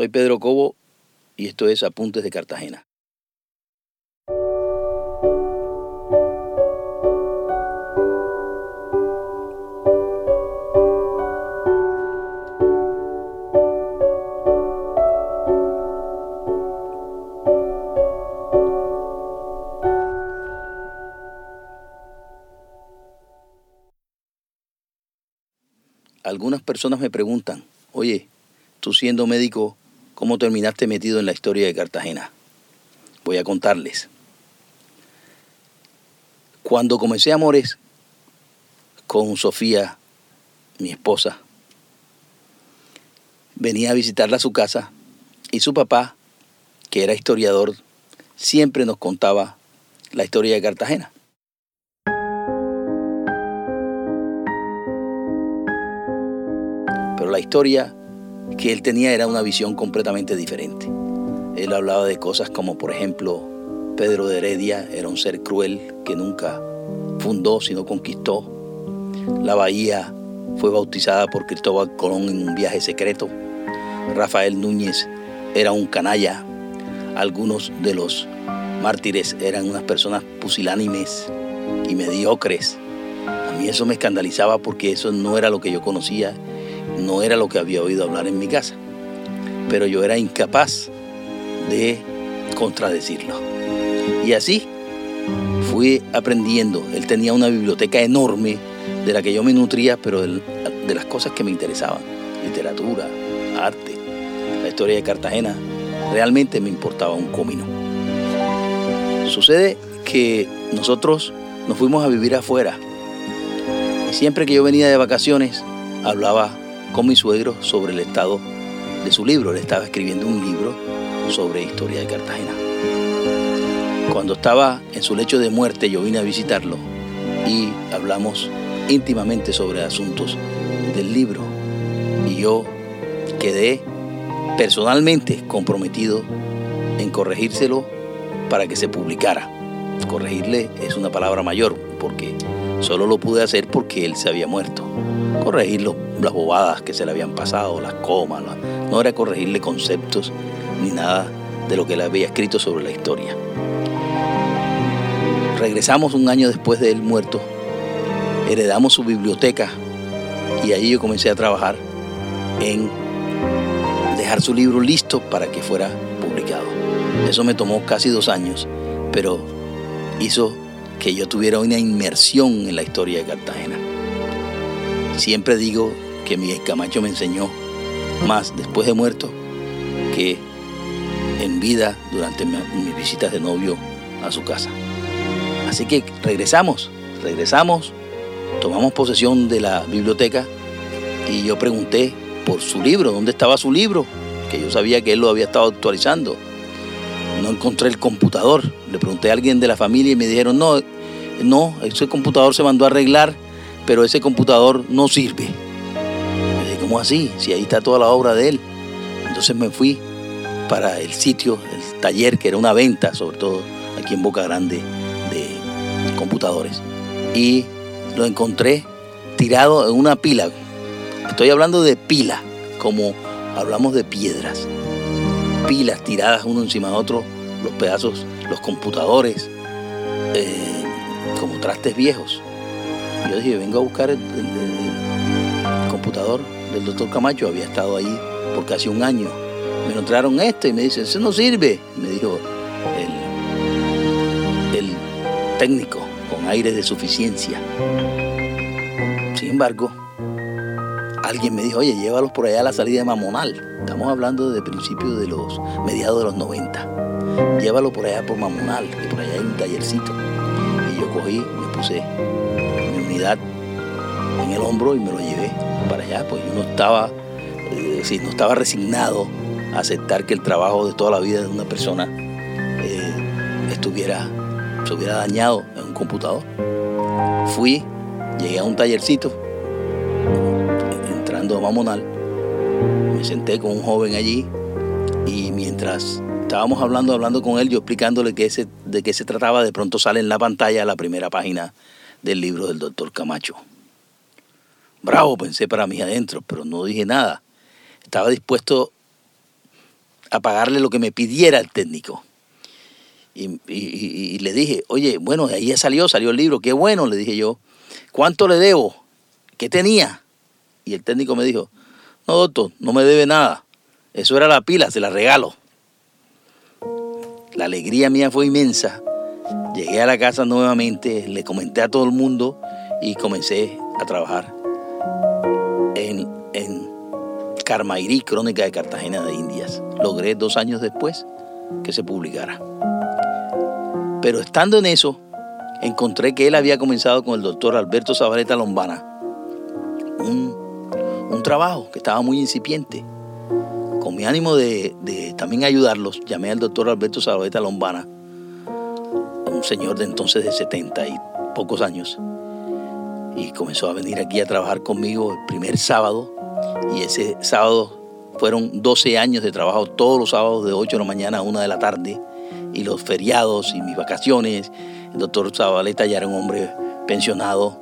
Soy Pedro Cobo y esto es Apuntes de Cartagena. Algunas personas me preguntan, oye, tú siendo médico, ¿cómo terminaste metido en la historia de Cartagena? Voy a contarles. Cuando comencé Amores con Sofía, mi esposa, venía a visitarla a su casa y su papá, que era historiador, siempre nos contaba la historia de Cartagena. Pero la historia que él tenía era una visión completamente diferente. Él hablaba de cosas como, por ejemplo, Pedro de Heredia era un ser cruel que nunca fundó, sino conquistó. La bahía fue bautizada por Cristóbal Colón en un viaje secreto. Rafael Núñez era un canalla. Algunos de los mártires eran unas personas pusilánimes y mediocres. A mí eso me escandalizaba porque eso no era lo que yo conocía no era lo que había oído hablar en mi casa, pero yo era incapaz de contradecirlo. Y así fui aprendiendo. Él tenía una biblioteca enorme de la que yo me nutría, pero de las cosas que me interesaban, literatura, arte, la historia de Cartagena, realmente me importaba un comino. Sucede que nosotros nos fuimos a vivir afuera. Y siempre que yo venía de vacaciones, hablaba con mi suegro sobre el estado de su libro. Él estaba escribiendo un libro sobre historia de Cartagena. Cuando estaba en su lecho de muerte yo vine a visitarlo y hablamos íntimamente sobre asuntos del libro. Y yo quedé personalmente comprometido en corregírselo para que se publicara. Corregirle es una palabra mayor porque solo lo pude hacer porque él se había muerto. Corregirlo las bobadas que se le habían pasado, las comas, no era corregirle conceptos ni nada de lo que él había escrito sobre la historia. Regresamos un año después de él muerto, heredamos su biblioteca y allí yo comencé a trabajar en dejar su libro listo para que fuera publicado. Eso me tomó casi dos años, pero hizo que yo tuviera una inmersión en la historia de Cartagena. Siempre digo que Miguel Camacho me enseñó más después de muerto que en vida durante mis visitas de novio a su casa. Así que regresamos, regresamos, tomamos posesión de la biblioteca y yo pregunté por su libro, ¿dónde estaba su libro? Que yo sabía que él lo había estado actualizando. Encontré el computador. Le pregunté a alguien de la familia y me dijeron, no, no, ese computador se mandó a arreglar, pero ese computador no sirve. ¿cómo así? Si ahí está toda la obra de él. Entonces me fui para el sitio, el taller, que era una venta, sobre todo aquí en Boca Grande, de computadores. Y lo encontré tirado en una pila. Estoy hablando de pila, como hablamos de piedras. Pilas tiradas uno encima de otro, los pedazos, los computadores, eh, como trastes viejos. Yo dije, vengo a buscar el computador del doctor Camacho, había estado ahí por casi un año. Me encontraron esto y me dice, eso no sirve, me dijo el, el técnico con aire de suficiencia. Sin embargo, alguien me dijo, oye, llévalos por allá a la salida de Mamonal. Estamos hablando de principios de los mediados de los 90. Llévalo por allá por Mamonal, que por allá hay un tallercito. Y yo cogí, me puse mi unidad en el hombro y me lo llevé para allá, pues yo no estaba, eh, no estaba resignado a aceptar que el trabajo de toda la vida de una persona eh, estuviera, se hubiera dañado en un computador. Fui, llegué a un tallercito, entrando a Mamonal, me senté con un joven allí y mientras estábamos hablando, hablando con él, yo explicándole que de qué se trataba, de pronto sale en la pantalla la primera página del libro del doctor Camacho. Bravo, pensé para mí adentro, pero no dije nada. Estaba dispuesto a pagarle lo que me pidiera el técnico. Y, le dije, oye, bueno, ahí ya salió, salió el libro, qué bueno, le dije yo. ¿Cuánto le debo? ¿Qué tenía? Y el técnico me dijo, no, doctor, no me debe nada. Eso era la pila, se la regalo. La alegría mía fue inmensa. Llegué a la casa nuevamente, le comenté a todo el mundo y comencé a trabajar en, en Carmairí, Crónica de Cartagena de Indias. Logré dos años después que se publicara. Pero estando en eso, encontré que él había comenzado con el doctor Alberto Zabaleta Lombana un, trabajo que estaba muy incipiente. Mi ánimo de, también ayudarlos, llamé al doctor Alberto Zabaleta Lombana, un señor de entonces de 70 y pocos años, y comenzó a venir aquí a trabajar conmigo el primer sábado, y ese sábado fueron 12 años de trabajo todos los sábados de 8 de la mañana a 1 de la tarde, y los feriados y mis vacaciones. El doctor Zabaleta ya era un hombre pensionado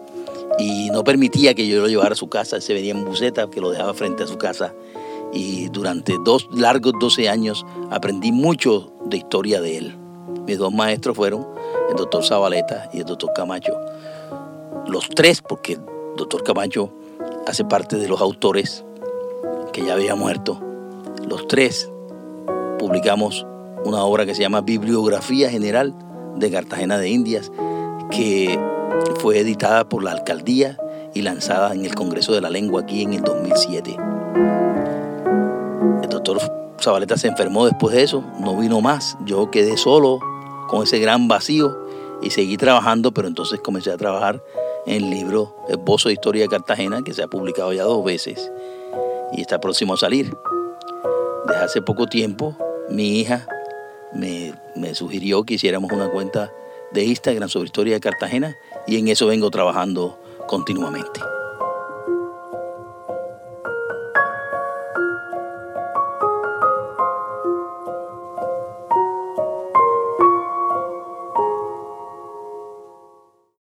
y no permitía que yo lo llevara a su casa. Se venía en buseta que lo dejaba frente a su casa. Y durante dos largos 12 años aprendí mucho de historia de él. Mis dos maestros fueron el doctor Zabaleta y el doctor Camacho. Los tres, porque el doctor Camacho hace parte de los autores que ya había muerto. Los tres publicamos una obra que se llama Bibliografía General de Cartagena de Indias, que fue editada por la alcaldía y lanzada en el Congreso de la Lengua aquí en el 2007. El doctor Zabaleta se enfermó después de eso, no vino más, yo quedé solo con ese gran vacío y seguí trabajando, pero entonces comencé a trabajar en el libro Esbozo de Historia de Cartagena, que se ha publicado ya dos veces y está próximo a salir. Desde hace poco tiempo, mi hija me, sugirió que hiciéramos una cuenta de Instagram sobre historia de Cartagena y en eso vengo trabajando continuamente.